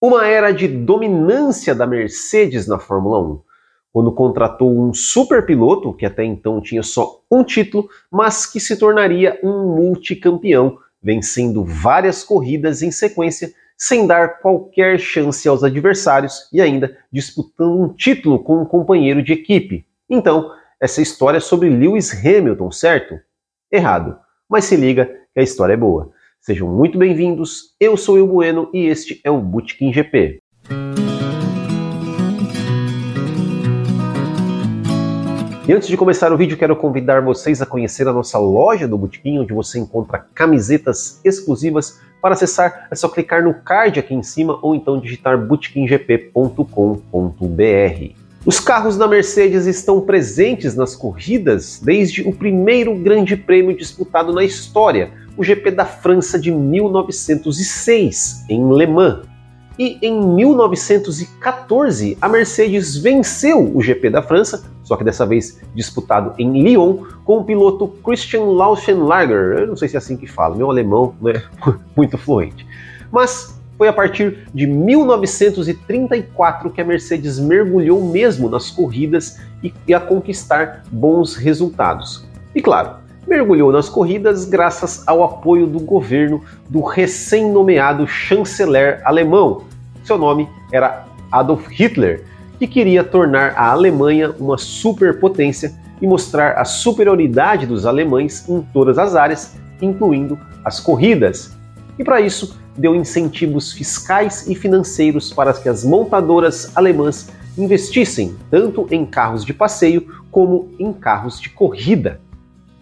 Uma era de dominância da Mercedes na Fórmula 1, quando contratou um super piloto que até então tinha só um título, mas que se tornaria um multicampeão, vencendo várias corridas em sequência sem dar qualquer chance aos adversários e ainda disputando um título com um companheiro de equipe. Então, essa história é sobre Lewis Hamilton, certo? Errado. Mas se liga que a história é boa. Sejam muito bem-vindos, eu sou o Bueno e este é o Bootkin GP. E antes de começar o vídeo, quero convidar vocês a conhecer a nossa loja do Bootkin, onde você encontra camisetas exclusivas. Para acessar, é só clicar no card aqui em cima ou então digitar bootkinGP.com.br. Os carros da Mercedes estão presentes nas corridas desde o primeiro grande prêmio disputado na história, o GP da França de 1906, em Le Mans. E em 1914, a Mercedes venceu o GP da França, só que dessa vez disputado em Lyon, com o piloto Christian Lauschenlager. Eu não sei se é assim que fala, meu alemão não é muito fluente. Mas foi a partir de 1934 que a Mercedes mergulhou mesmo nas corridas e, a conquistar bons resultados. E claro, mergulhou nas corridas graças ao apoio do governo do recém-nomeado chanceler alemão. Seu nome era Adolf Hitler, que queria tornar a Alemanha uma superpotência e mostrar a superioridade dos alemães em todas as áreas, incluindo as corridas. E para isso, deu incentivos fiscais e financeiros para que as montadoras alemãs investissem tanto em carros de passeio como em carros de corrida.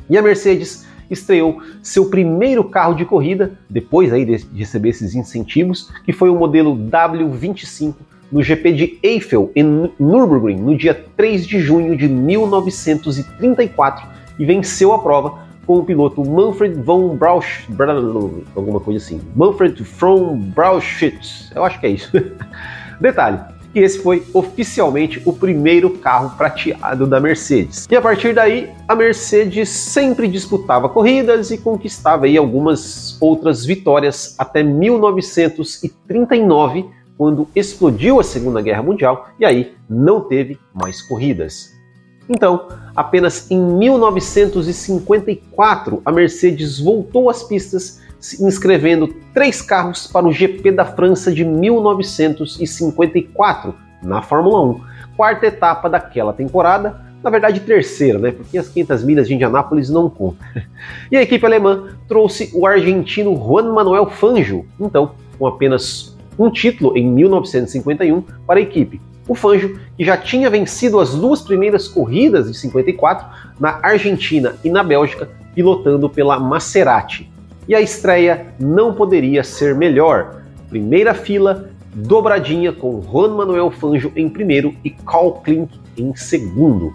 E a Mercedes estreou seu primeiro carro de corrida, depois aí de receber esses incentivos, que foi o modelo W25 no GP de Eiffel, em Nürburgring, no dia 3 de junho de 1934, e venceu a prova com o piloto Manfred von Brausch, alguma coisa assim, Manfred von Brauschitz, eu acho que é isso. Detalhe, que esse foi oficialmente o primeiro carro prateado da Mercedes. E a partir daí, a Mercedes sempre disputava corridas e conquistava aí algumas outras vitórias até 1939, quando explodiu a Segunda Guerra Mundial e aí não teve mais corridas. Então, apenas em 1954, a Mercedes voltou às pistas, inscrevendo três carros para o GP da França de 1954 na Fórmula 1, quarta etapa daquela temporada, na verdade terceira, né? Porque as 500 milhas de Indianápolis não contam. E a equipe alemã trouxe o argentino Juan Manuel Fangio, então com apenas um título em 1951 para a equipe, o Fangio, que já tinha vencido as duas primeiras corridas de 54 na Argentina e na Bélgica, pilotando pela Maserati. E a estreia não poderia ser melhor. Primeira fila, dobradinha com Juan Manuel Fangio em primeiro e Carl Klink em segundo.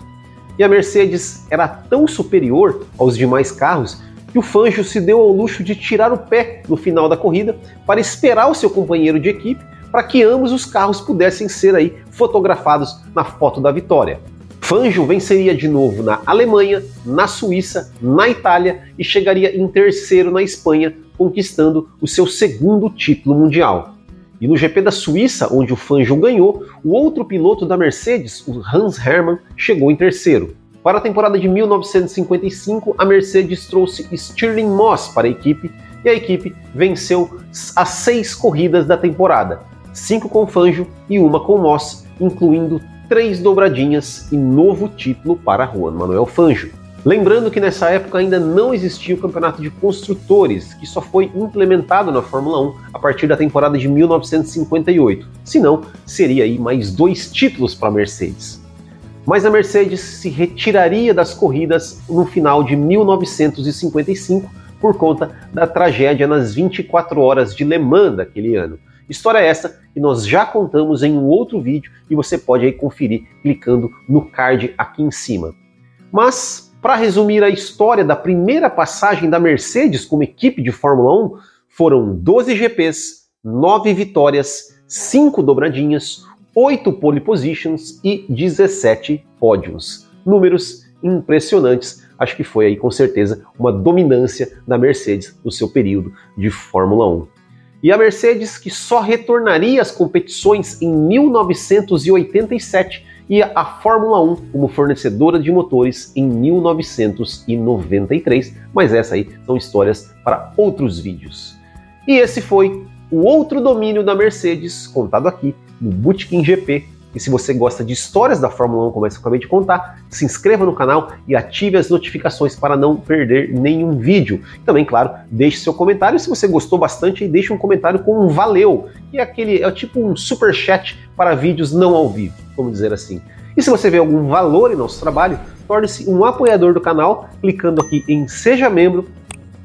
E a Mercedes era tão superior aos demais carros que o Fangio se deu ao luxo de tirar o pé no final da corrida para esperar o seu companheiro de equipe para que ambos os carros pudessem ser aí fotografados na foto da vitória. Fangio venceria de novo na Alemanha, na Suíça, na Itália e chegaria em terceiro na Espanha, conquistando o seu segundo título mundial. E no GP da Suíça, onde o Fangio ganhou, o outro piloto da Mercedes, o Hans Hermann, chegou em terceiro. Para a temporada de 1955, a Mercedes trouxe Stirling Moss para a equipe e a equipe venceu as seis corridas da temporada, cinco com Fangio e uma com Moss, incluindo três dobradinhas e novo título para Juan Manuel Fangio. Lembrando que nessa época ainda não existia o campeonato de construtores, que só foi implementado na Fórmula 1 a partir da temporada de 1958. Senão, seria aí mais dois títulos para a Mercedes. Mas a Mercedes se retiraria das corridas no final de 1955 por conta da tragédia nas 24 horas de Le Mans daquele ano. História essa que nós já contamos em um outro vídeo e você pode aí conferir clicando no card aqui em cima. Mas, para resumir a história da primeira passagem da Mercedes como equipe de Fórmula 1, foram 12 GPs, 9 vitórias, 5 dobradinhas, 8 pole positions e 17 pódios. Números impressionantes. Acho que foi aí com certeza uma dominância da Mercedes no seu período de Fórmula 1. E a Mercedes, que só retornaria às competições em 1987, e a Fórmula 1 como fornecedora de motores em 1993, mas essa aí são histórias para outros vídeos. E esse foi o outro domínio da Mercedes, contado aqui no Bootkin GP. E se você gosta de histórias da Fórmula 1, como eu acabei de contar, se inscreva no canal e ative as notificações para não perder nenhum vídeo. Também, claro, deixe seu comentário se você gostou bastante deixe um comentário com um valeu, que é aquele é tipo um super chat para vídeos não ao vivo, vamos dizer assim. E se você vê algum valor em nosso trabalho, torne-se um apoiador do canal clicando aqui em Seja Membro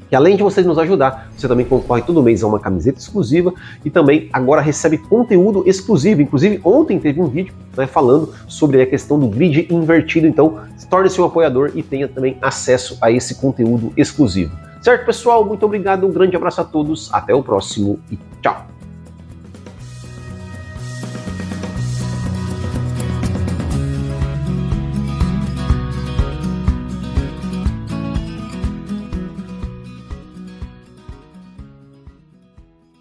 que além de vocês nos ajudar, você também concorre todo mês a uma camiseta exclusiva e também agora recebe conteúdo exclusivo. Inclusive, ontem teve um vídeo né, falando sobre a questão do grid invertido. Então, torne-se um apoiador e tenha também acesso a esse conteúdo exclusivo. Certo, pessoal? Muito obrigado, um grande abraço a todos, até o próximo e tchau!